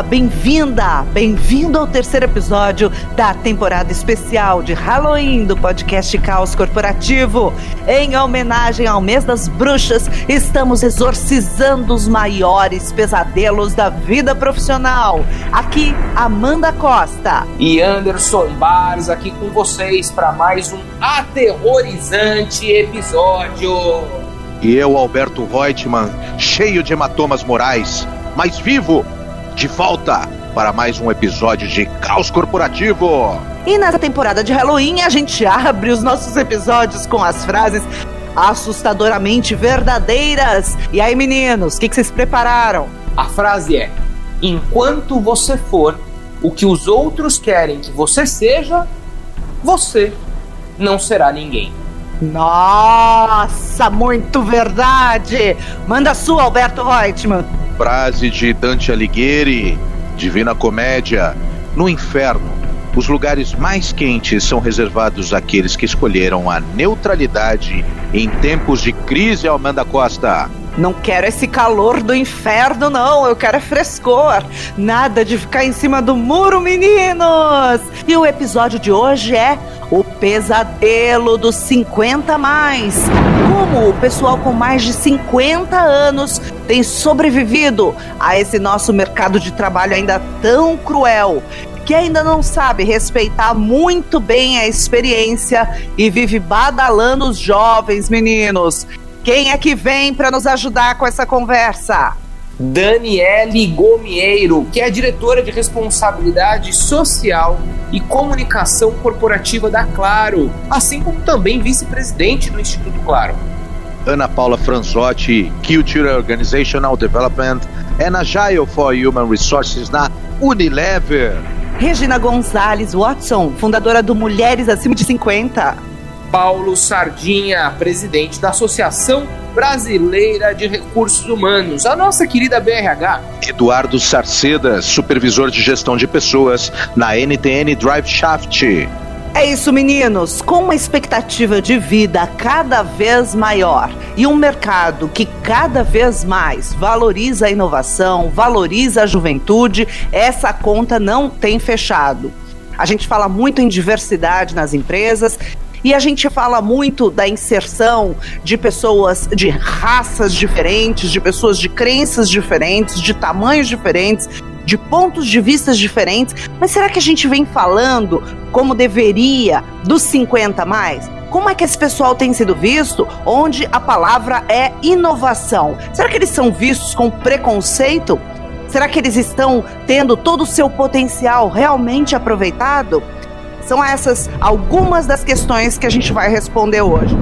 Olá, bem-vinda, bem-vindo ao terceiro episódio da temporada especial de Halloween do podcast Caos Corporativo. Em homenagem ao mês das bruxas, estamos exorcizando os maiores pesadelos da vida profissional. Aqui, Amanda Costa e Anderson Barros aqui com vocês para mais um aterrorizante episódio. E eu, Alberto Reutemann, cheio de hematomas morais mais vivo, de volta para mais um episódio de Caos Corporativo. E nessa temporada de Halloween, a gente abre os nossos episódios com as frases assustadoramente verdadeiras. E aí, meninos, o que, que vocês prepararam? A frase é: Enquanto você for o que os outros querem que você seja, você não será ninguém. Nossa, muito verdade! Manda sua, Alberto Reutemann. Frase de Dante Alighieri, Divina Comédia. No inferno, os lugares mais quentes são reservados àqueles que escolheram a neutralidade em tempos de crise, Amanda Costa. Não quero esse calor do inferno, não. Eu quero é frescor. Nada de ficar em cima do muro, meninos. E o episódio de hoje é pesadelo dos 50 mais. Como o pessoal com mais de 50 anos tem sobrevivido a esse nosso mercado de trabalho ainda tão cruel que ainda não sabe respeitar muito bem a experiência e vive badalando os jovens meninos. Quem é que vem para nos ajudar com essa conversa? Daniele Gomieiro, que é diretora de responsabilidade social e comunicação corporativa da Claro, assim como também vice-presidente do Instituto Claro. Ana Paula Franzotti, Culture Organizational Development and Agile for Human Resources na Unilever. Regina Gonzalez Watson, fundadora do Mulheres Acima de 50. Paulo Sardinha, presidente da Associação Brasileira de Recursos Humanos, a nossa querida BRH. Eduardo Sarceda, supervisor de gestão de pessoas na NTN Drive Shaft. É isso, meninos. Com uma expectativa de vida cada vez maior e um mercado que cada vez mais valoriza a inovação, valoriza a juventude, essa conta não tem fechado. A gente fala muito em diversidade nas empresas e a gente fala muito da inserção de pessoas de raças diferentes, de pessoas de crenças diferentes, de tamanhos diferentes, de pontos de vista diferentes. Mas será que a gente vem falando como deveria dos 50 mais? Como é que esse pessoal tem sido visto onde a palavra é inovação? Será que eles são vistos com preconceito? Será que eles estão tendo todo o seu potencial realmente aproveitado? São essas algumas das questões que a gente vai responder hoje.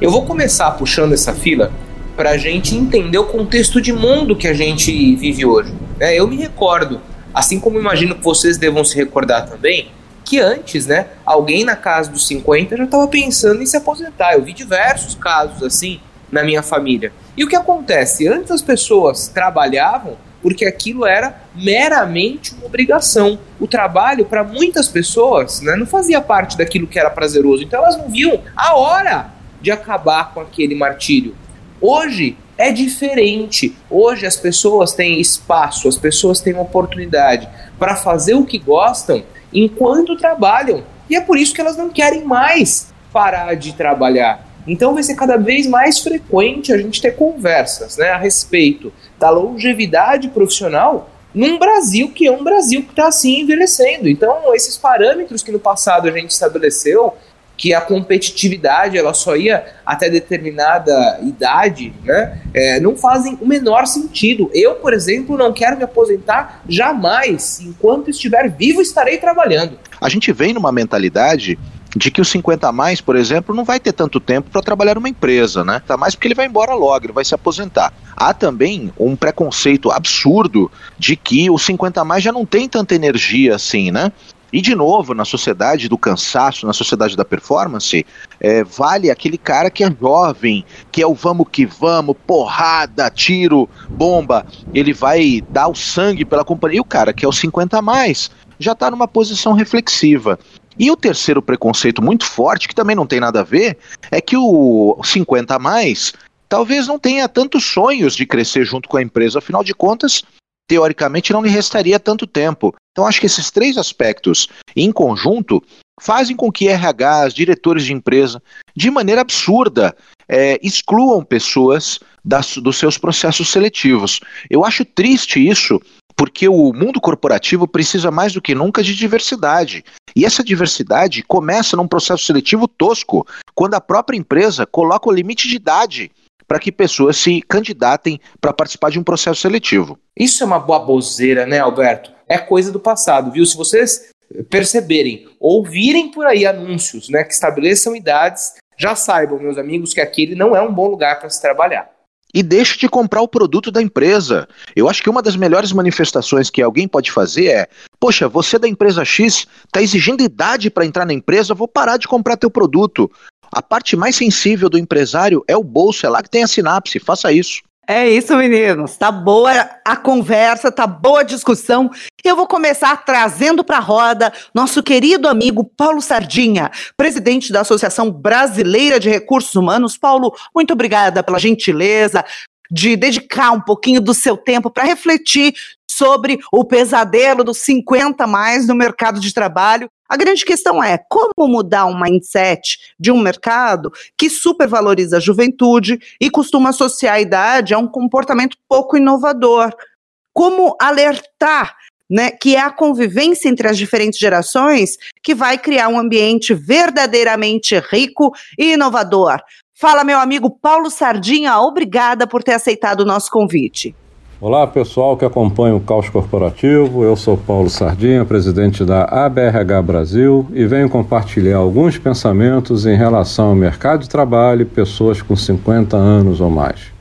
Eu vou começar puxando essa fila para a gente entender o contexto de mundo que a gente vive hoje. É, eu me recordo, assim como imagino que vocês devam se recordar também, que antes, né, alguém na casa dos 50 já estava pensando em se aposentar. Eu vi diversos casos assim na minha família. E o que acontece? Antes as pessoas trabalhavam porque aquilo era meramente uma obrigação. O trabalho, para muitas pessoas, né, não fazia parte daquilo que era prazeroso. Então elas não viam a hora de acabar com aquele martírio. Hoje é diferente. Hoje as pessoas têm espaço, as pessoas têm oportunidade para fazer o que gostam enquanto trabalham. E é por isso que elas não querem mais parar de trabalhar. Então vai ser cada vez mais frequente a gente ter conversas né, a respeito da longevidade profissional num Brasil que é um Brasil que está assim envelhecendo. Então, esses parâmetros que no passado a gente estabeleceu, que a competitividade ela só ia até determinada idade, né, é, não fazem o menor sentido. Eu, por exemplo, não quero me aposentar jamais. Enquanto estiver vivo, estarei trabalhando. A gente vem numa mentalidade de que o 50 a mais, por exemplo, não vai ter tanto tempo para trabalhar numa empresa, né? Tá mais porque ele vai embora logo, ele vai se aposentar. Há também um preconceito absurdo de que o 50 a mais já não tem tanta energia assim, né? E de novo, na sociedade do cansaço, na sociedade da performance, é, vale aquele cara que é jovem, que é o vamos que vamos, porrada, tiro, bomba. Ele vai dar o sangue pela companhia. E o cara que é o 50 a mais já está numa posição reflexiva. E o terceiro preconceito muito forte, que também não tem nada a ver, é que o 50 a mais talvez não tenha tantos sonhos de crescer junto com a empresa, afinal de contas, teoricamente não lhe restaria tanto tempo. Então acho que esses três aspectos em conjunto fazem com que RHs, diretores de empresa, de maneira absurda, é, excluam pessoas das, dos seus processos seletivos. Eu acho triste isso, porque o mundo corporativo precisa mais do que nunca de diversidade. E essa diversidade começa num processo seletivo tosco, quando a própria empresa coloca o limite de idade para que pessoas se candidatem para participar de um processo seletivo. Isso é uma baboseira, né, Alberto? É coisa do passado, viu? Se vocês perceberem, ouvirem por aí anúncios né, que estabeleçam idades, já saibam, meus amigos, que aquele não é um bom lugar para se trabalhar. E deixe de comprar o produto da empresa. Eu acho que uma das melhores manifestações que alguém pode fazer é: poxa, você da empresa X está exigindo idade para entrar na empresa, vou parar de comprar teu produto. A parte mais sensível do empresário é o bolso, é lá que tem a sinapse. Faça isso. É isso, meninos. Tá boa a conversa, tá boa a discussão. Eu vou começar trazendo para a roda nosso querido amigo Paulo Sardinha, presidente da Associação Brasileira de Recursos Humanos. Paulo, muito obrigada pela gentileza de dedicar um pouquinho do seu tempo para refletir sobre o pesadelo dos 50 mais no mercado de trabalho. A grande questão é como mudar um mindset de um mercado que supervaloriza a juventude e costuma associar a idade a um comportamento pouco inovador. Como alertar né, que é a convivência entre as diferentes gerações que vai criar um ambiente verdadeiramente rico e inovador. Fala, meu amigo Paulo Sardinha, obrigada por ter aceitado o nosso convite. Olá pessoal que acompanha o Caos Corporativo, eu sou Paulo Sardinha, presidente da ABRH Brasil e venho compartilhar alguns pensamentos em relação ao mercado de trabalho e pessoas com 50 anos ou mais.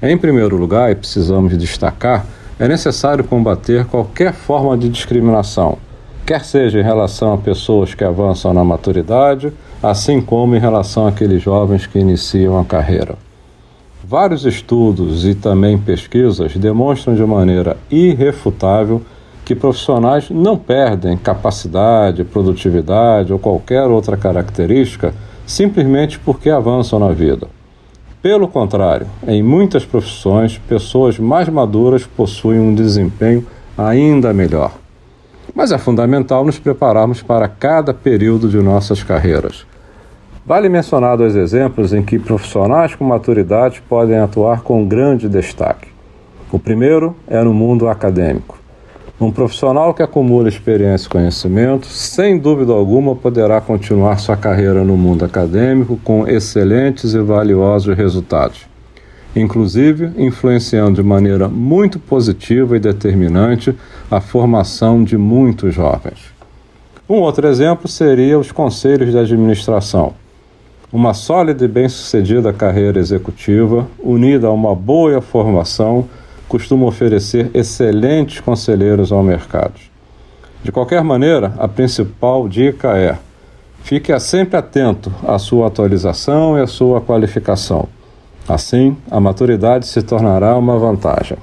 Em primeiro lugar, e precisamos destacar, é necessário combater qualquer forma de discriminação, quer seja em relação a pessoas que avançam na maturidade, assim como em relação àqueles jovens que iniciam a carreira. Vários estudos e também pesquisas demonstram de maneira irrefutável que profissionais não perdem capacidade, produtividade ou qualquer outra característica simplesmente porque avançam na vida. Pelo contrário, em muitas profissões, pessoas mais maduras possuem um desempenho ainda melhor. Mas é fundamental nos prepararmos para cada período de nossas carreiras. Vale mencionar dois exemplos em que profissionais com maturidade podem atuar com grande destaque. O primeiro é no mundo acadêmico. Um profissional que acumula experiência e conhecimento, sem dúvida alguma, poderá continuar sua carreira no mundo acadêmico com excelentes e valiosos resultados, inclusive influenciando de maneira muito positiva e determinante a formação de muitos jovens. Um outro exemplo seria os conselhos de administração uma sólida e bem-sucedida carreira executiva, unida a uma boa formação, costuma oferecer excelentes conselheiros ao mercado. De qualquer maneira, a principal dica é: fique sempre atento à sua atualização e à sua qualificação. Assim, a maturidade se tornará uma vantagem.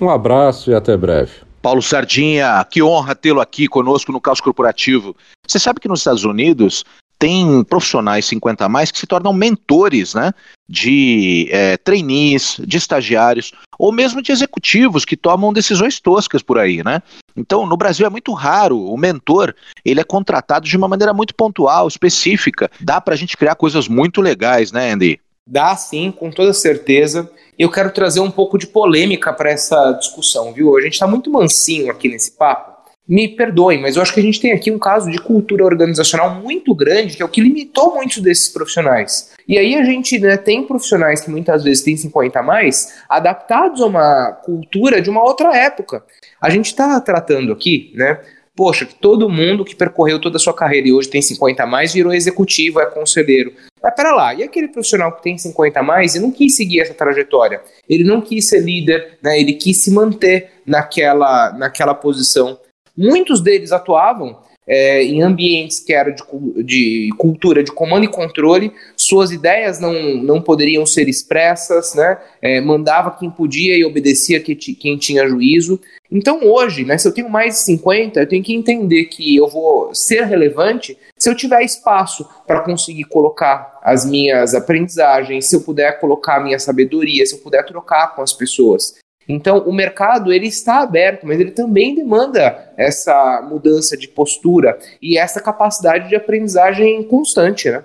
Um abraço e até breve. Paulo Sardinha, que honra tê-lo aqui conosco no Caos Corporativo. Você sabe que nos Estados Unidos tem profissionais 50 a mais que se tornam mentores, né? De é, trainees, de estagiários, ou mesmo de executivos que tomam decisões toscas por aí, né? Então, no Brasil é muito raro o mentor, ele é contratado de uma maneira muito pontual, específica. Dá para a gente criar coisas muito legais, né, Andy? Dá sim, com toda certeza. Eu quero trazer um pouco de polêmica para essa discussão, viu? A gente está muito mansinho aqui nesse papo me perdoem, mas eu acho que a gente tem aqui um caso de cultura organizacional muito grande, que é o que limitou muitos desses profissionais. E aí a gente né, tem profissionais que muitas vezes têm 50 a mais, adaptados a uma cultura de uma outra época. A gente está tratando aqui, né? Poxa, que todo mundo que percorreu toda a sua carreira e hoje tem 50 a mais virou executivo, é conselheiro. Mas pera lá, e aquele profissional que tem 50 a mais e não quis seguir essa trajetória? Ele não quis ser líder, né? ele quis se manter naquela, naquela posição Muitos deles atuavam é, em ambientes que eram de, de, cultura de comando e controle, suas ideias não, não poderiam ser expressas, né? É, mandava quem podia e obedecia que, quem tinha juízo. Então hoje, né, se eu tenho mais de 50, eu tenho que entender que eu vou ser relevante se eu tiver espaço para conseguir colocar as minhas aprendizagens, se eu puder colocar a minha sabedoria, se eu puder trocar com as pessoas. Então, o mercado ele está aberto, mas ele também demanda essa mudança de postura e essa capacidade de aprendizagem constante, né?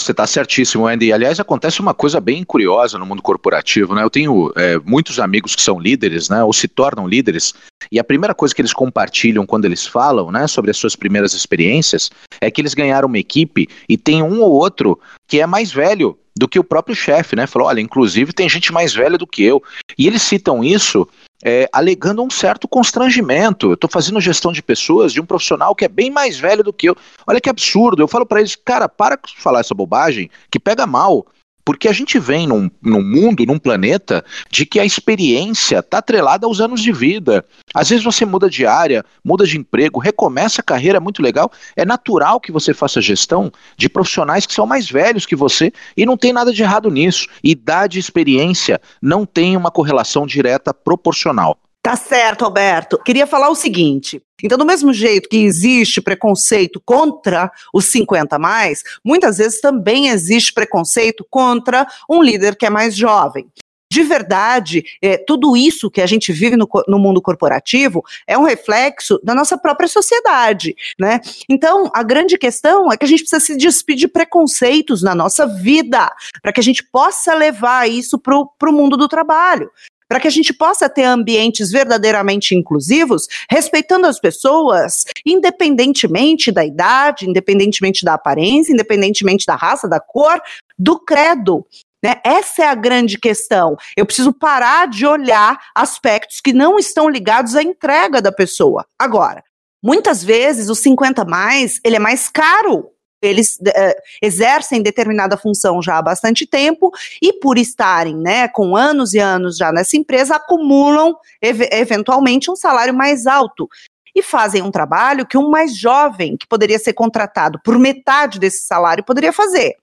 Você está certíssimo, Andy. Aliás, acontece uma coisa bem curiosa no mundo corporativo, né? Eu tenho é, muitos amigos que são líderes, né? Ou se tornam líderes, e a primeira coisa que eles compartilham quando eles falam, né, sobre as suas primeiras experiências, é que eles ganharam uma equipe e tem um ou outro que é mais velho do que o próprio chefe, né? Falou, olha, inclusive tem gente mais velha do que eu. E eles citam isso é, alegando um certo constrangimento. Eu estou fazendo gestão de pessoas de um profissional que é bem mais velho do que eu. Olha que absurdo. Eu falo para eles, cara, para de falar essa bobagem que pega mal. Porque a gente vem num, num mundo, num planeta, de que a experiência está atrelada aos anos de vida. Às vezes você muda de área, muda de emprego, recomeça a carreira, é muito legal. É natural que você faça gestão de profissionais que são mais velhos que você e não tem nada de errado nisso. Idade e experiência não tem uma correlação direta proporcional. Tá certo, Alberto. Queria falar o seguinte. Então, do mesmo jeito que existe preconceito contra os 50 mais, muitas vezes também existe preconceito contra um líder que é mais jovem. De verdade, é, tudo isso que a gente vive no, no, mundo corporativo é um reflexo da nossa própria sociedade, né? Então, a grande questão é que a gente precisa se despedir de preconceitos na nossa vida, para que a gente possa levar isso para o mundo do trabalho para que a gente possa ter ambientes verdadeiramente inclusivos, respeitando as pessoas, independentemente da idade, independentemente da aparência, independentemente da raça, da cor, do credo. Né? Essa é a grande questão. Eu preciso parar de olhar aspectos que não estão ligados à entrega da pessoa. Agora, muitas vezes o 50 mais, ele é mais caro eles uh, exercem determinada função já há bastante tempo e por estarem, né, com anos e anos já nessa empresa, acumulam ev eventualmente um salário mais alto e fazem um trabalho que um mais jovem, que poderia ser contratado por metade desse salário, poderia fazer.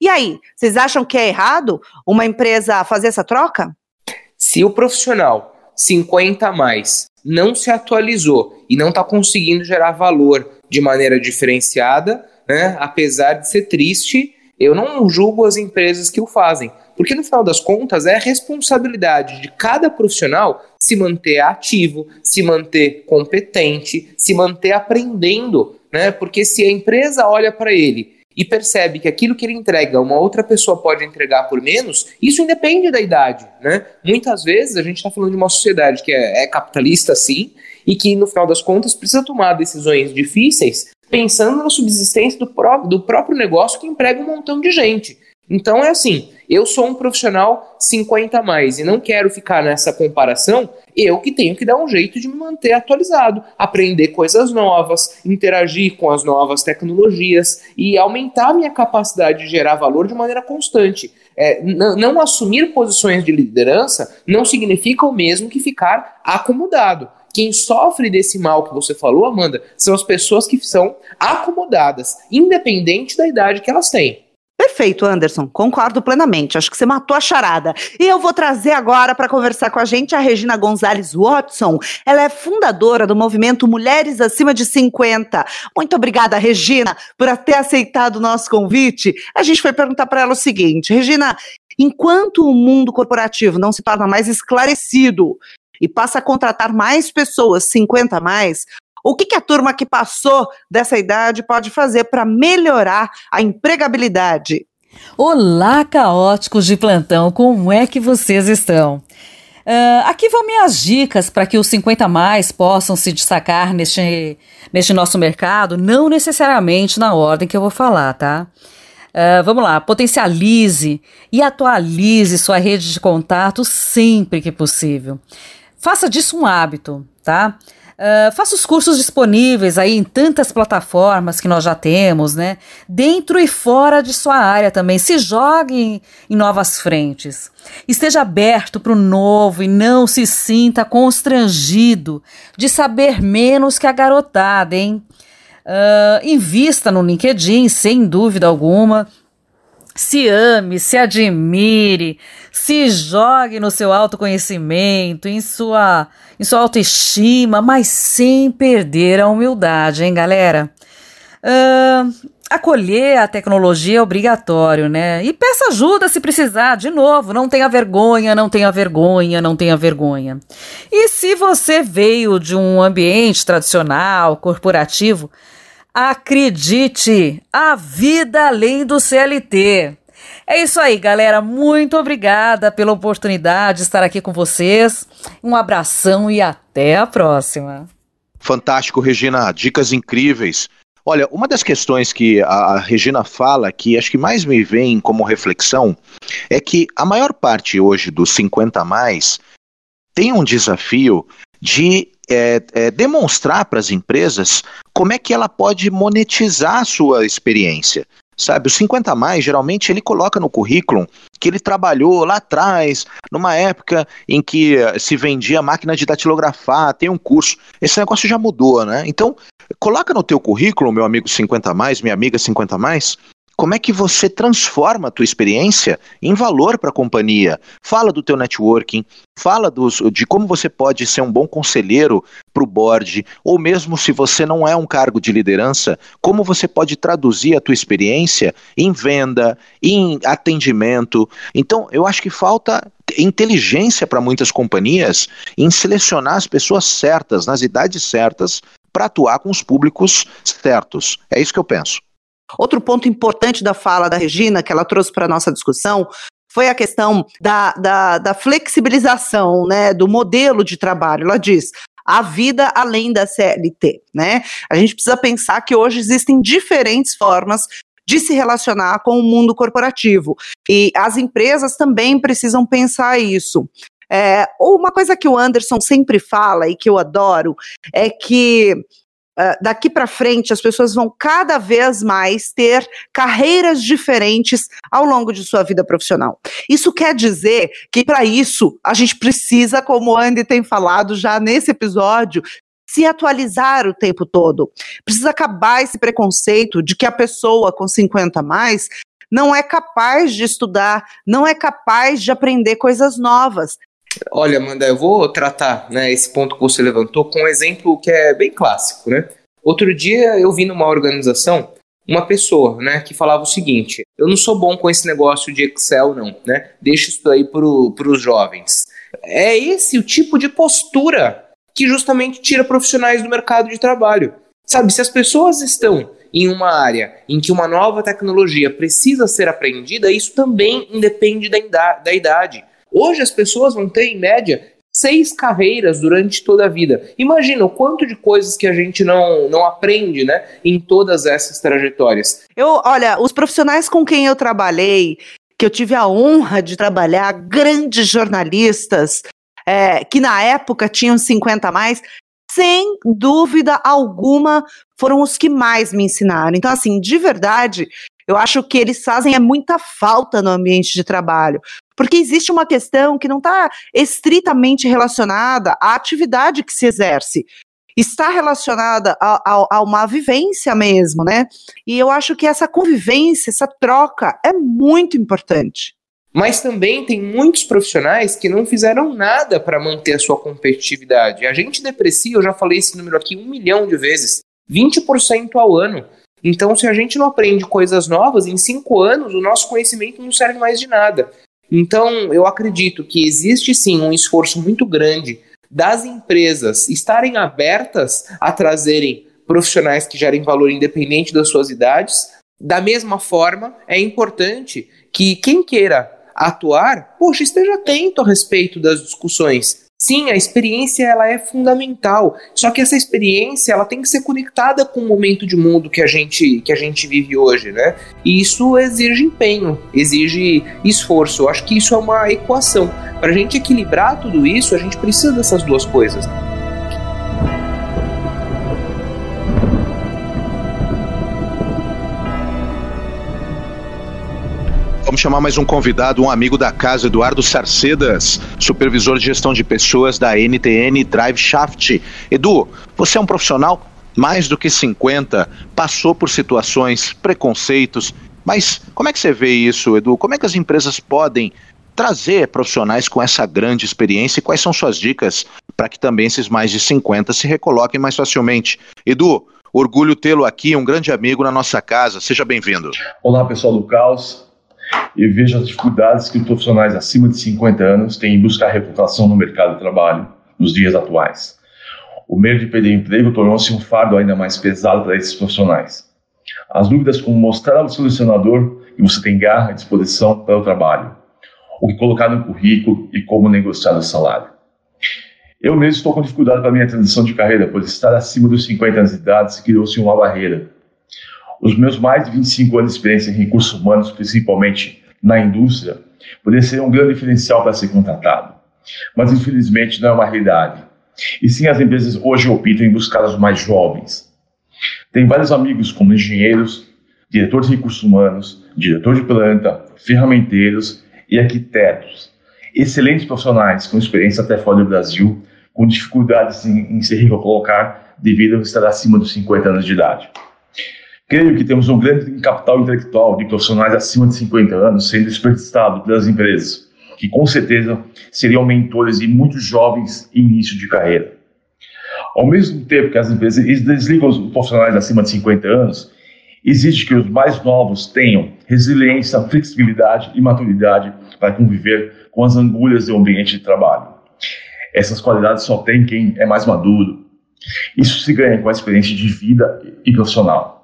E aí, vocês acham que é errado uma empresa fazer essa troca? Se o profissional 50 a mais não se atualizou e não está conseguindo gerar valor de maneira diferenciada, né? Apesar de ser triste, eu não julgo as empresas que o fazem, porque no final das contas é responsabilidade de cada profissional se manter ativo, se manter competente, se manter aprendendo, né? Porque se a empresa olha para ele e percebe que aquilo que ele entrega uma outra pessoa pode entregar por menos, isso independe da idade, né? Muitas vezes a gente está falando de uma sociedade que é, é capitalista, sim, e que no final das contas precisa tomar decisões difíceis pensando na subsistência do, pró do próprio negócio que emprega um montão de gente. Então é assim, eu sou um profissional 50 a mais e não quero ficar nessa comparação, eu que tenho que dar um jeito de me manter atualizado, aprender coisas novas, interagir com as novas tecnologias e aumentar a minha capacidade de gerar valor de maneira constante. É, não assumir posições de liderança não significa o mesmo que ficar acomodado. Quem sofre desse mal que você falou, Amanda, são as pessoas que são acomodadas, independente da idade que elas têm. Perfeito, Anderson. Concordo plenamente. Acho que você matou a charada. E eu vou trazer agora para conversar com a gente a Regina Gonzalez Watson. Ela é fundadora do movimento Mulheres Acima de 50. Muito obrigada, Regina, por ter aceitado o nosso convite. A gente foi perguntar para ela o seguinte: Regina, enquanto o mundo corporativo não se torna mais esclarecido e passa a contratar mais pessoas, 50 a mais, o que, que, a turma que passou dessa idade pode fazer para melhorar a empregabilidade? Olá, caóticos de plantão, como é que vocês estão? Uh, aqui vão minhas dicas para que os 50 mais possam se destacar neste, neste nosso mercado, não necessariamente na ordem que eu vou falar, tá? Uh, vamos lá, potencialize e atualize sua rede de contato sempre que possível. Faça disso um hábito, tá? Uh, faça os cursos disponíveis aí em tantas plataformas que nós já temos, né? Dentro e fora de sua área também. Se jogue em, em novas frentes. Esteja aberto para o novo e não se sinta constrangido de saber menos que a garotada, hein? Uh, invista no LinkedIn, sem dúvida alguma se ame, se admire, se jogue no seu autoconhecimento, em sua, em sua autoestima, mas sem perder a humildade, hein, galera? Uh, acolher a tecnologia é obrigatório, né? E peça ajuda se precisar, de novo, não tenha vergonha, não tenha vergonha, não tenha vergonha. E se você veio de um ambiente tradicional, corporativo, acredite, a vida além do CLT. É isso aí, galera. Muito obrigada pela oportunidade de estar aqui com vocês. Um abração e até a próxima. Fantástico, Regina. Dicas incríveis. Olha, uma das questões que a Regina fala, que acho que mais me vem como reflexão, é que a maior parte hoje dos 50 mais tem um desafio de é, é, demonstrar para as empresas como é que ela pode monetizar a sua experiência. Sabe, o 50 mais, geralmente ele coloca no currículo que ele trabalhou lá atrás, numa época em que eh, se vendia máquina de datilografar, tem um curso. Esse negócio já mudou, né? Então, coloca no teu currículo, meu amigo 50 mais, minha amiga 50 mais, como é que você transforma a tua experiência em valor para a companhia. Fala do teu networking, fala dos, de como você pode ser um bom conselheiro para o board, ou mesmo se você não é um cargo de liderança, como você pode traduzir a tua experiência em venda, em atendimento. Então, eu acho que falta inteligência para muitas companhias em selecionar as pessoas certas, nas idades certas, para atuar com os públicos certos. É isso que eu penso. Outro ponto importante da fala da Regina, que ela trouxe para a nossa discussão, foi a questão da, da, da flexibilização né, do modelo de trabalho. Ela diz: a vida além da CLT, né? A gente precisa pensar que hoje existem diferentes formas de se relacionar com o mundo corporativo e as empresas também precisam pensar isso. É, uma coisa que o Anderson sempre fala e que eu adoro é que Uh, daqui para frente as pessoas vão cada vez mais ter carreiras diferentes ao longo de sua vida profissional. Isso quer dizer que para isso a gente precisa, como o Andy tem falado já nesse episódio, se atualizar o tempo todo. Precisa acabar esse preconceito de que a pessoa com 50 a mais não é capaz de estudar, não é capaz de aprender coisas novas. Olha, Amanda, eu vou tratar né, esse ponto que você levantou com um exemplo que é bem clássico, né? Outro dia eu vi numa organização uma pessoa, né, que falava o seguinte: eu não sou bom com esse negócio de Excel, não, né? Deixa isso aí para os jovens. É esse o tipo de postura que justamente tira profissionais do mercado de trabalho. Sabe, se as pessoas estão em uma área em que uma nova tecnologia precisa ser aprendida, isso também independe da, da idade. Hoje as pessoas vão ter, em média, seis carreiras durante toda a vida. Imagina o quanto de coisas que a gente não, não aprende, né, em todas essas trajetórias. Eu, olha, os profissionais com quem eu trabalhei, que eu tive a honra de trabalhar, grandes jornalistas, é, que na época tinham 50 a mais, sem dúvida alguma, foram os que mais me ensinaram. Então, assim, de verdade, eu acho que eles fazem é muita falta no ambiente de trabalho. Porque existe uma questão que não está estritamente relacionada à atividade que se exerce. Está relacionada a, a, a, uma vivência mesmo, né? E eu acho que essa convivência, essa troca é muito importante. Mas também tem muitos profissionais que não fizeram nada para manter a sua competitividade. A gente deprecia, eu já falei esse número aqui um milhão de vezes, 20% ao ano. Então, se a gente não aprende coisas novas, em cinco anos o nosso conhecimento não serve mais de nada. Então, eu acredito que existe sim um esforço muito grande das empresas estarem abertas a trazerem profissionais que gerem valor independente das suas idades. Da mesma forma, é importante que quem queira atuar, poxa, esteja atento a respeito das discussões. Sim, a experiência ela é fundamental. Só que essa experiência ela tem que ser conectada com o momento de mundo que a gente que a gente vive hoje, né? E isso exige empenho, exige esforço. Eu acho que isso é uma equação. Para a gente equilibrar tudo isso, a gente precisa dessas duas coisas. Chamar mais um convidado, um amigo da casa, Eduardo Sarcedas, supervisor de gestão de pessoas da NTN Drive Shaft. Edu, você é um profissional mais do que 50, passou por situações, preconceitos, mas como é que você vê isso, Edu? Como é que as empresas podem trazer profissionais com essa grande experiência e quais são suas dicas para que também esses mais de 50 se recoloquem mais facilmente? Edu, Orgulho tê-lo aqui, um grande amigo na nossa casa. Seja bem-vindo. Olá, pessoal do Caos. Eu vejo as dificuldades que os profissionais acima de 50 anos têm em buscar recolocação no mercado de trabalho nos dias atuais. O medo de perder emprego tornou-se um fardo ainda mais pesado para esses profissionais. As dúvidas como mostrar ao selecionador que você tem garra e disposição para o trabalho, o que colocar no currículo e como negociar o salário. Eu mesmo estou com dificuldade para minha transição de carreira, pois estar acima dos 50 anos de idade criou-se uma barreira. Os meus mais de 25 anos de experiência em recursos humanos, principalmente na indústria, poderiam ser um grande diferencial para ser contratado. Mas infelizmente não é uma realidade. E sim, as empresas hoje optam em buscar os mais jovens. Tenho vários amigos como engenheiros, diretor de recursos humanos, diretor de planta, ferramenteiros e arquitetos. Excelentes profissionais com experiência até fora do Brasil, com dificuldades em, em se recolocar devido a estar acima dos 50 anos de idade. Creio que temos um grande capital intelectual de profissionais acima de 50 anos sendo desperdiçado pelas empresas, que com certeza seriam mentores de muitos jovens em início de carreira. Ao mesmo tempo que as empresas desligam os profissionais acima de 50 anos, exige que os mais novos tenham resiliência, flexibilidade e maturidade para conviver com as angulhas do ambiente de trabalho. Essas qualidades só tem quem é mais maduro. Isso se ganha com a experiência de vida e profissional.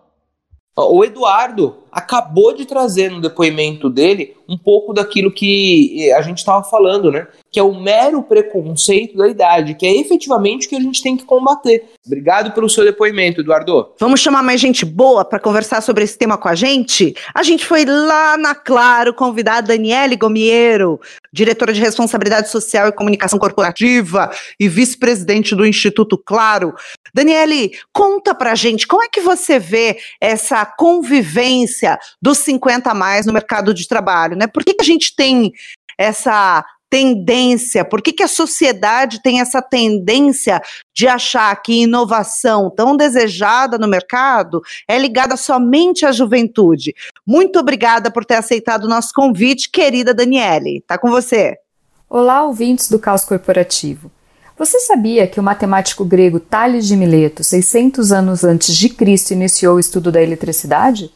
O Eduardo acabou de trazer no depoimento dele um pouco daquilo que a gente estava falando, né? Que é o mero preconceito da idade, que é efetivamente o que a gente tem que combater. Obrigado pelo seu depoimento, Eduardo. Vamos chamar mais gente boa para conversar sobre esse tema com a gente? A gente foi lá na Claro convidar a Daniele Gomiero, diretora de Responsabilidade Social e Comunicação Corporativa e vice-presidente do Instituto Claro. Daniele, conta pra gente como é que você vê essa convivência dos 50 a mais no mercado de trabalho, né? Por que, que a gente tem essa tendência? Por que, que a sociedade tem essa tendência de achar que inovação tão desejada no mercado é ligada somente à juventude? Muito obrigada por ter aceitado o nosso convite, querida Daniele. Tá com você. Olá, ouvintes do Caos Corporativo. Você sabia que o matemático grego Tales de Mileto, 600 anos antes de Cristo, iniciou o estudo da eletricidade?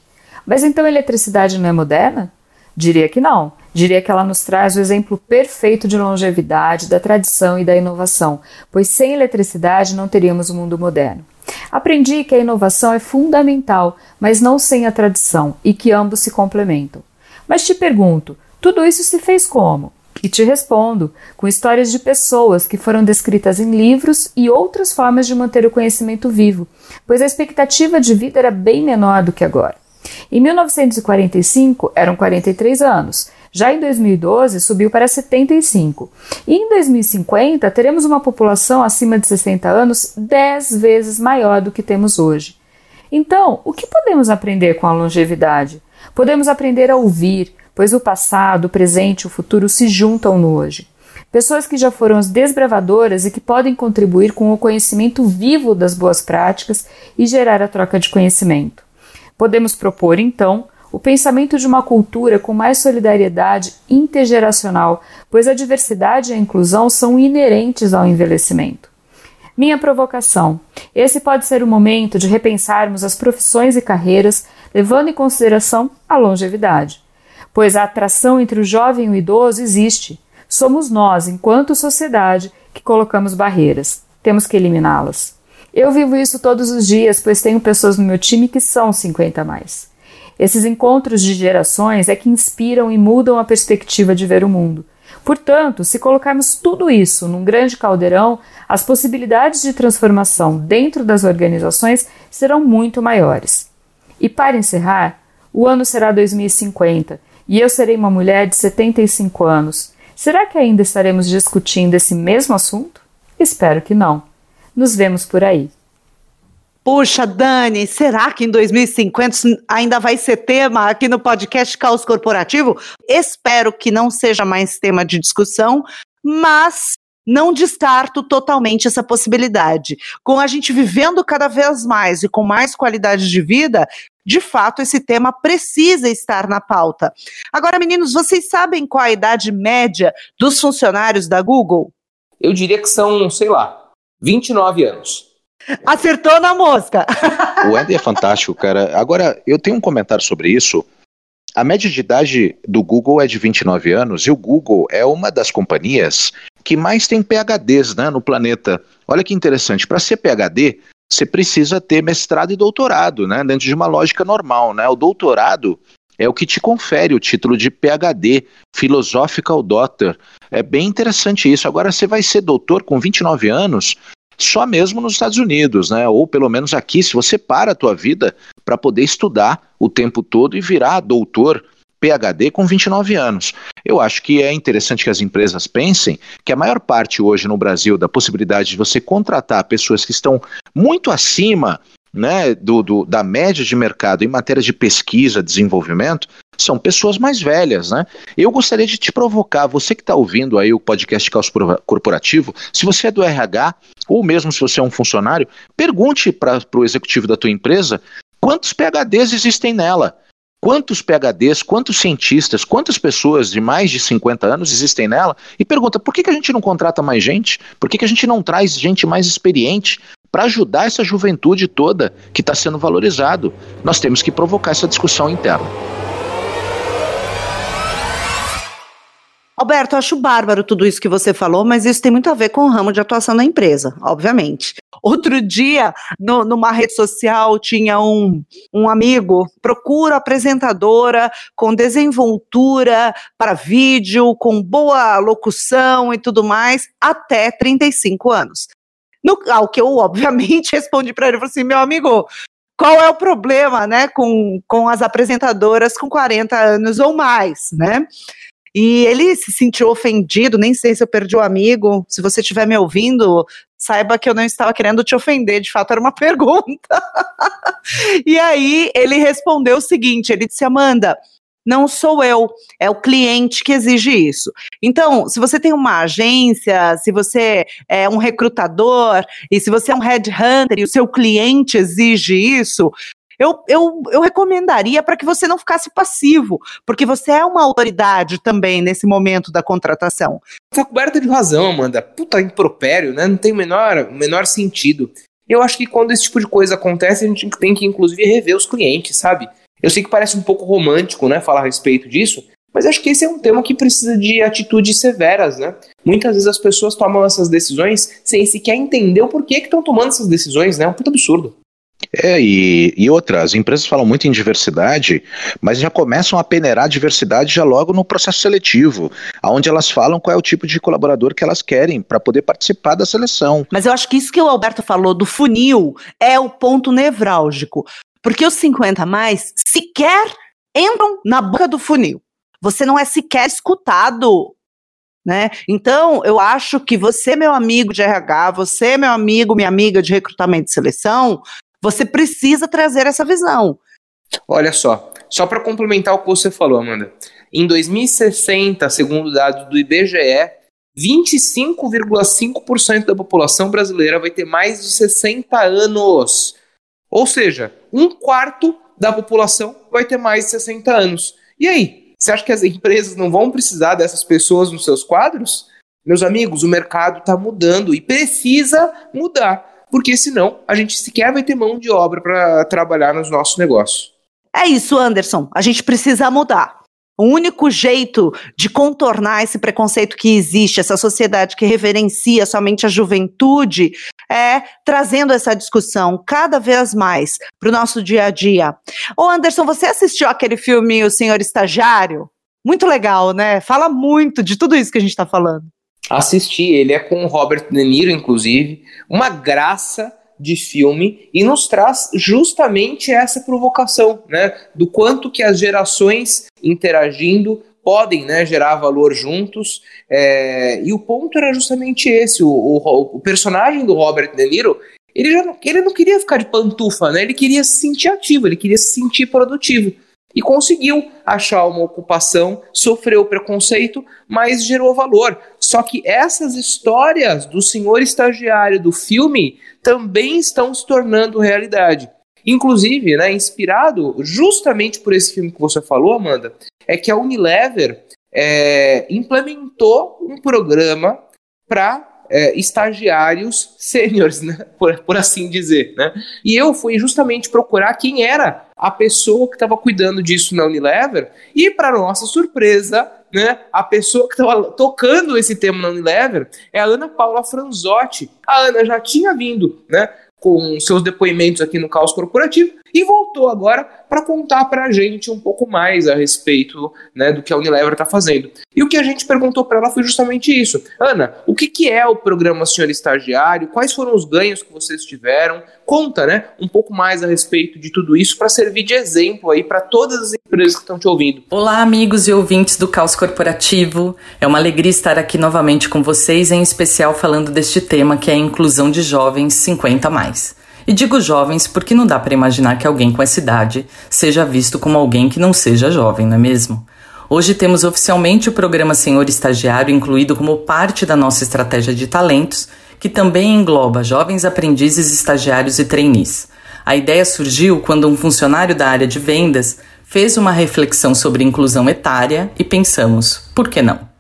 Mas então a eletricidade não é moderna? Diria que não. Diria que ela nos traz o exemplo perfeito de longevidade, da tradição e da inovação, pois sem eletricidade não teríamos o um mundo moderno. Aprendi que a inovação é fundamental, mas não sem a tradição, e que ambos se complementam. Mas te pergunto, tudo isso se fez como? E te respondo com histórias de pessoas que foram descritas em livros e outras formas de manter o conhecimento vivo, pois a expectativa de vida era bem menor do que agora. Em 1945 eram 43 anos, já em 2012 subiu para 75. E em 2050 teremos uma população acima de 60 anos 10 vezes maior do que temos hoje. Então, o que podemos aprender com a longevidade? Podemos aprender a ouvir, pois o passado, o presente e o futuro se juntam no hoje. Pessoas que já foram as desbravadoras e que podem contribuir com o conhecimento vivo das boas práticas e gerar a troca de conhecimento. Podemos propor, então, o pensamento de uma cultura com mais solidariedade intergeracional, pois a diversidade e a inclusão são inerentes ao envelhecimento. Minha provocação: esse pode ser o momento de repensarmos as profissões e carreiras, levando em consideração a longevidade pois a atração entre o jovem e o idoso existe. Somos nós, enquanto sociedade, que colocamos barreiras. Temos que eliminá-las. Eu vivo isso todos os dias, pois tenho pessoas no meu time que são 50 a mais. Esses encontros de gerações é que inspiram e mudam a perspectiva de ver o mundo. Portanto, se colocarmos tudo isso num grande caldeirão, as possibilidades de transformação dentro das organizações serão muito maiores. E para encerrar, o ano será 2050 e eu serei uma mulher de 75 anos. Será que ainda estaremos discutindo esse mesmo assunto? Espero que não. Nos vemos por aí. Puxa, Dani, será que em 2050 ainda vai ser tema aqui no podcast Caos Corporativo? Espero que não seja mais tema de discussão, mas não descarto totalmente essa possibilidade. Com a gente vivendo cada vez mais e com mais qualidade de vida, de fato, esse tema precisa estar na pauta. Agora, meninos, vocês sabem qual a idade média dos funcionários da Google? Eu diria que são, sei lá, 29 anos. Acertou na mosca. O Andy é fantástico, cara. Agora, eu tenho um comentário sobre isso. A média de idade do Google é de 29 anos e o Google é uma das companhias que mais tem PHDs né, no planeta. Olha que interessante. Para ser PHD, você precisa ter mestrado e doutorado, né, dentro de uma lógica normal. Né? O doutorado é o que te confere o título de PhD, Philosophical Doctor. É bem interessante isso. Agora, você vai ser doutor com 29 anos só mesmo nos Estados Unidos, né? Ou pelo menos aqui, se você para a tua vida para poder estudar o tempo todo e virar doutor PhD com 29 anos. Eu acho que é interessante que as empresas pensem que a maior parte hoje no Brasil da possibilidade de você contratar pessoas que estão muito acima né, do, do, da média de mercado em matéria de pesquisa, desenvolvimento, são pessoas mais velhas, né? Eu gostaria de te provocar, você que está ouvindo aí o podcast Caos Corporativo, se você é do RH, ou mesmo se você é um funcionário, pergunte para o executivo da tua empresa quantos PHDs existem nela. Quantos PHDs, quantos cientistas, quantas pessoas de mais de 50 anos existem nela? E pergunta, por que, que a gente não contrata mais gente? Por que, que a gente não traz gente mais experiente para ajudar essa juventude toda que está sendo valorizado. Nós temos que provocar essa discussão interna. Alberto, acho bárbaro tudo isso que você falou, mas isso tem muito a ver com o ramo de atuação da empresa, obviamente. Outro dia, no, numa rede social, tinha um, um amigo, procura apresentadora com desenvoltura para vídeo, com boa locução e tudo mais, até 35 anos. No, ao que eu, obviamente, respondi para ele, falei assim, meu amigo, qual é o problema, né, com, com as apresentadoras com 40 anos ou mais, né? E ele se sentiu ofendido, nem sei se eu perdi o amigo. Se você estiver me ouvindo, saiba que eu não estava querendo te ofender, de fato era uma pergunta. e aí ele respondeu o seguinte: ele disse, Amanda, não sou eu, é o cliente que exige isso. Então, se você tem uma agência, se você é um recrutador e se você é um headhunter e o seu cliente exige isso, eu, eu, eu recomendaria para que você não ficasse passivo, porque você é uma autoridade também nesse momento da contratação. Tá coberta de razão, Amanda. Puta impropério, né? Não tem o menor, menor sentido. Eu acho que quando esse tipo de coisa acontece, a gente tem que, inclusive, rever os clientes, sabe? Eu sei que parece um pouco romântico, né, falar a respeito disso, mas acho que esse é um tema que precisa de atitudes severas, né? Muitas vezes as pessoas tomam essas decisões sem sequer entender o porquê que estão tomando essas decisões, né? É um puto absurdo. É, e, e outra, as empresas falam muito em diversidade, mas já começam a peneirar a diversidade já logo no processo seletivo, onde elas falam qual é o tipo de colaborador que elas querem para poder participar da seleção. Mas eu acho que isso que o Alberto falou do funil é o ponto nevrálgico. Porque os 50 mais sequer entram na boca do funil. Você não é sequer escutado. Né? Então, eu acho que você, meu amigo de RH, você, meu amigo, minha amiga de recrutamento e seleção, você precisa trazer essa visão. Olha só, só para complementar o que você falou, Amanda. Em 2060, segundo dados do IBGE, 25,5% da população brasileira vai ter mais de 60 anos. Ou seja, um quarto da população vai ter mais de 60 anos. E aí? Você acha que as empresas não vão precisar dessas pessoas nos seus quadros? Meus amigos, o mercado está mudando e precisa mudar, porque senão a gente sequer vai ter mão de obra para trabalhar nos nossos negócios. É isso, Anderson. A gente precisa mudar. O único jeito de contornar esse preconceito que existe, essa sociedade que reverencia somente a juventude, é trazendo essa discussão cada vez mais para o nosso dia a dia. Ô Anderson, você assistiu aquele filme O Senhor Estagiário? Muito legal, né? Fala muito de tudo isso que a gente está falando. Assisti, ele é com o Robert De Niro, inclusive. Uma graça de filme e nos traz justamente essa provocação, né, do quanto que as gerações interagindo podem né, gerar valor juntos. É, e o ponto era justamente esse: o, o, o, personagem do Robert De Niro. Ele, já não, ele não queria ficar de pantufa, né? Ele queria se sentir ativo, ele queria se sentir produtivo e conseguiu achar uma ocupação, sofreu preconceito, mas gerou valor. Só que essas histórias do senhor estagiário do filme também estão se tornando realidade. Inclusive, né, inspirado justamente por esse filme que você falou, Amanda, é que a Unilever é, implementou um programa para é, estagiários sêniores, né? por, por assim dizer. Né? E eu fui justamente procurar quem era a pessoa que estava cuidando disso na Unilever, e para nossa surpresa, né, a pessoa que estava tocando esse tema na Unilever é a Ana Paula Franzotti. A Ana já tinha vindo né, com seus depoimentos aqui no Caos Corporativo e voltou agora para contar para a gente um pouco mais a respeito né, do que a Unilever está fazendo. E o que a gente perguntou para ela foi justamente isso. Ana, o que, que é o programa Senhor Estagiário? Quais foram os ganhos que vocês tiveram? Conta né, um pouco mais a respeito de tudo isso para servir de exemplo aí para todas as empresas que estão te ouvindo. Olá, amigos e ouvintes do Caos Corporativo. É uma alegria estar aqui novamente com vocês, em especial falando deste tema que é a inclusão de jovens 50 mais. E digo jovens porque não dá para imaginar que alguém com essa idade seja visto como alguém que não seja jovem, não é mesmo? Hoje temos oficialmente o programa Senhor Estagiário incluído como parte da nossa estratégia de talentos, que também engloba jovens aprendizes, estagiários e trainees. A ideia surgiu quando um funcionário da área de vendas fez uma reflexão sobre inclusão etária e pensamos, por que não?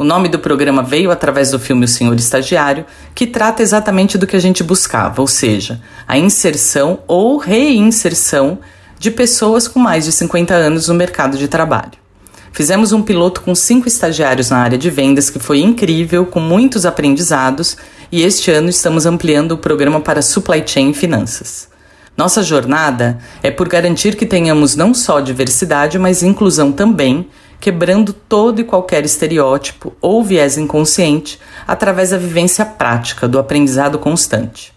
O nome do programa veio através do filme O Senhor Estagiário, que trata exatamente do que a gente buscava, ou seja, a inserção ou reinserção de pessoas com mais de 50 anos no mercado de trabalho. Fizemos um piloto com cinco estagiários na área de vendas que foi incrível, com muitos aprendizados, e este ano estamos ampliando o programa para supply chain e finanças. Nossa jornada é por garantir que tenhamos não só diversidade, mas inclusão também, quebrando todo e qualquer estereótipo ou viés inconsciente através da vivência prática do aprendizado constante.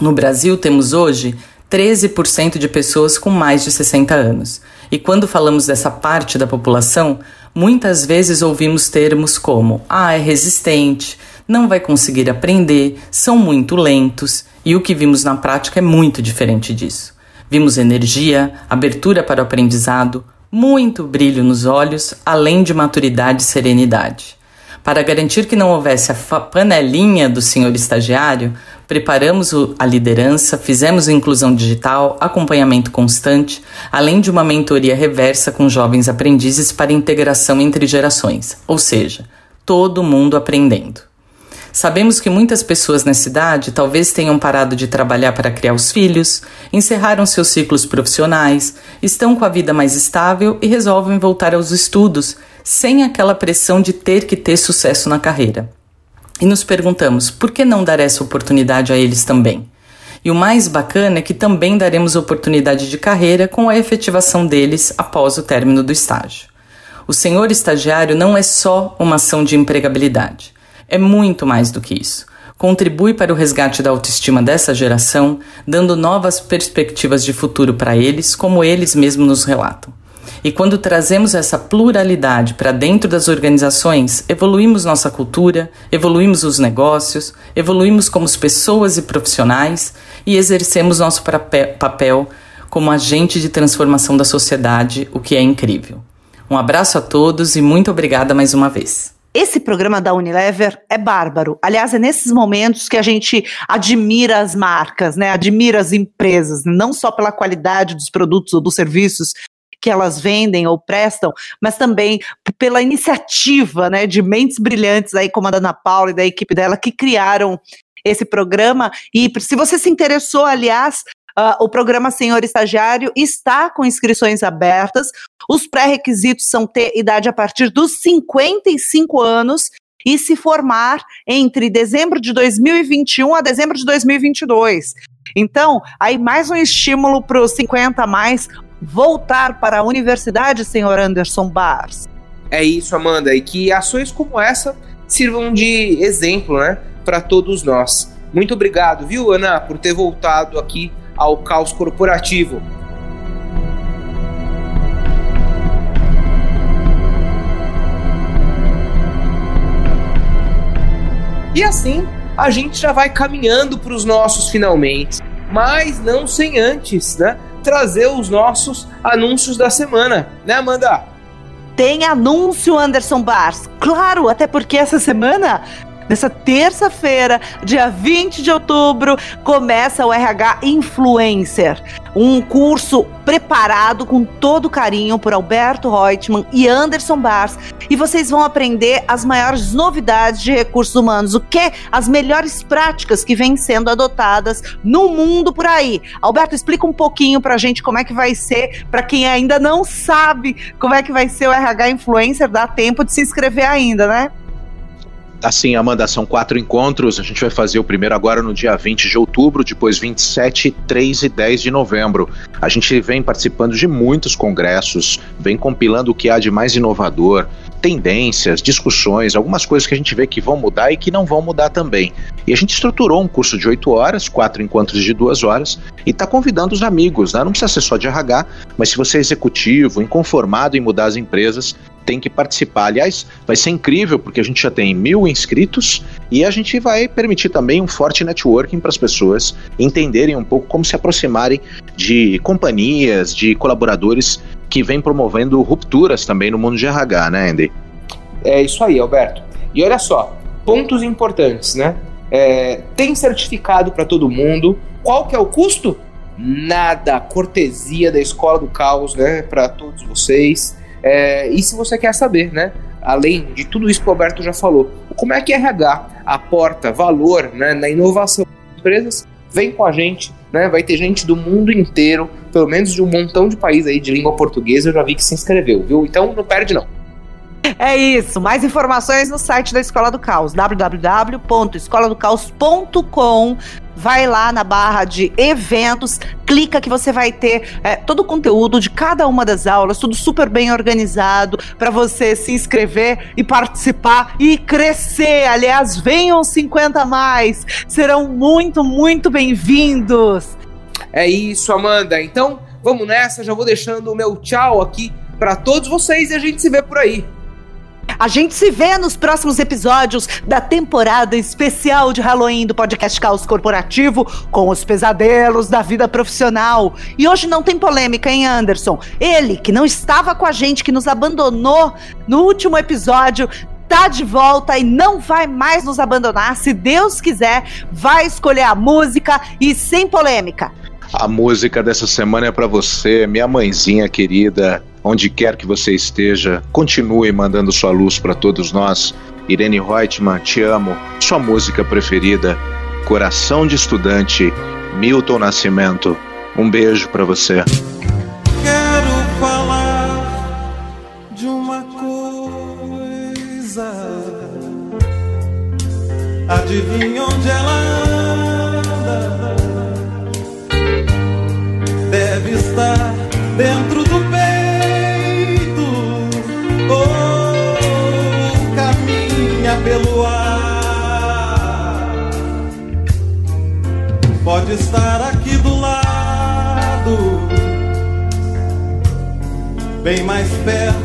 No Brasil, temos hoje 13% de pessoas com mais de 60 anos. E quando falamos dessa parte da população, muitas vezes ouvimos termos como: ah, é resistente, não vai conseguir aprender, são muito lentos, e o que vimos na prática é muito diferente disso. Vimos energia, abertura para o aprendizado, muito brilho nos olhos, além de maturidade e serenidade. Para garantir que não houvesse a panelinha do senhor estagiário, preparamos a liderança, fizemos inclusão digital, acompanhamento constante, além de uma mentoria reversa com jovens aprendizes para integração entre gerações, ou seja, todo mundo aprendendo. Sabemos que muitas pessoas na cidade talvez tenham parado de trabalhar para criar os filhos, encerraram seus ciclos profissionais, estão com a vida mais estável e resolvem voltar aos estudos sem aquela pressão de ter que ter sucesso na carreira. E nos perguntamos por que não dar essa oportunidade a eles também? E o mais bacana é que também daremos oportunidade de carreira com a efetivação deles após o término do estágio. O senhor estagiário não é só uma ação de empregabilidade é muito mais do que isso. Contribui para o resgate da autoestima dessa geração, dando novas perspectivas de futuro para eles, como eles mesmos nos relatam. E quando trazemos essa pluralidade para dentro das organizações, evoluímos nossa cultura, evoluímos os negócios, evoluímos como pessoas e profissionais e exercemos nosso papel como agente de transformação da sociedade, o que é incrível. Um abraço a todos e muito obrigada mais uma vez. Esse programa da Unilever é bárbaro. Aliás, é nesses momentos que a gente admira as marcas, né? Admira as empresas, não só pela qualidade dos produtos ou dos serviços que elas vendem ou prestam, mas também pela iniciativa, né, de mentes brilhantes aí como a da Ana Paula e da equipe dela que criaram esse programa. E se você se interessou, aliás, Uh, o programa Senhor Estagiário está com inscrições abertas. Os pré-requisitos são ter idade a partir dos 55 anos e se formar entre dezembro de 2021 a dezembro de 2022. Então, aí mais um estímulo para os 50 a mais voltar para a universidade, senhor Anderson Bars. É isso, Amanda, e que ações como essa sirvam de exemplo, né, para todos nós. Muito obrigado, viu, Ana, por ter voltado aqui ao caos corporativo. E assim a gente já vai caminhando para os nossos finalmente, mas não sem antes, né? Trazer os nossos anúncios da semana, né, Amanda? Tem anúncio, Anderson Bars. Claro, até porque essa semana Nessa terça-feira, dia 20 de outubro, começa o RH Influencer, um curso preparado com todo carinho por Alberto Reutemann e Anderson Bars, e vocês vão aprender as maiores novidades de recursos humanos, o que as melhores práticas que vêm sendo adotadas no mundo por aí. Alberto, explica um pouquinho pra gente como é que vai ser, para quem ainda não sabe como é que vai ser o RH Influencer, dá tempo de se inscrever ainda, né? Assim, Amanda, são quatro encontros. A gente vai fazer o primeiro agora no dia 20 de outubro, depois 27, 3 e 10 de novembro. A gente vem participando de muitos congressos, vem compilando o que há de mais inovador, tendências, discussões, algumas coisas que a gente vê que vão mudar e que não vão mudar também. E a gente estruturou um curso de oito horas, quatro encontros de duas horas, e está convidando os amigos, né? Não precisa ser só de RH, mas se você é executivo, inconformado em mudar as empresas, tem que participar. Aliás, vai ser incrível porque a gente já tem mil inscritos e a gente vai permitir também um forte networking para as pessoas entenderem um pouco como se aproximarem de companhias, de colaboradores que vêm promovendo rupturas também no mundo de RH, né, Andy? É isso aí, Alberto. E olha só, pontos importantes, né? É, tem certificado para todo mundo. Qual que é o custo? Nada, cortesia da Escola do Caos, né, para todos vocês. É, e se você quer saber, né, além de tudo isso que o Alberto já falou, como é que RH aporta valor né, na inovação das empresas, vem com a gente, né, vai ter gente do mundo inteiro, pelo menos de um montão de países aí de língua portuguesa, eu já vi que se inscreveu, viu? Então não perde não. É isso. Mais informações no site da Escola do Caos, www.escoladocaos.com. Vai lá na barra de eventos, clica que você vai ter é, todo o conteúdo de cada uma das aulas, tudo super bem organizado para você se inscrever e participar e crescer. Aliás, venham 50 mais, serão muito, muito bem-vindos. É isso, Amanda. Então, vamos nessa. Já vou deixando o meu tchau aqui para todos vocês e a gente se vê por aí. A gente se vê nos próximos episódios da temporada especial de Halloween do podcast Caos Corporativo com os pesadelos da vida profissional. E hoje não tem polêmica, hein, Anderson? Ele, que não estava com a gente, que nos abandonou no último episódio, tá de volta e não vai mais nos abandonar. Se Deus quiser, vai escolher a música e sem polêmica. A música dessa semana é para você, minha mãezinha querida, onde quer que você esteja, continue mandando sua luz para todos nós. Irene Reutemann, te amo. Sua música preferida, Coração de Estudante, Milton Nascimento. Um beijo para você. Quero falar de uma coisa. Adivinha estar aqui do lado, bem mais perto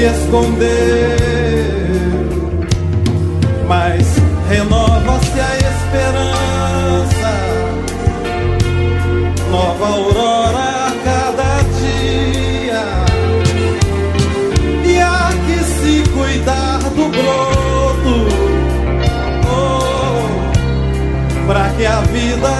se escondeu, mas renova-se a esperança, nova aurora a cada dia. E há que se cuidar do broto, oh, para que a vida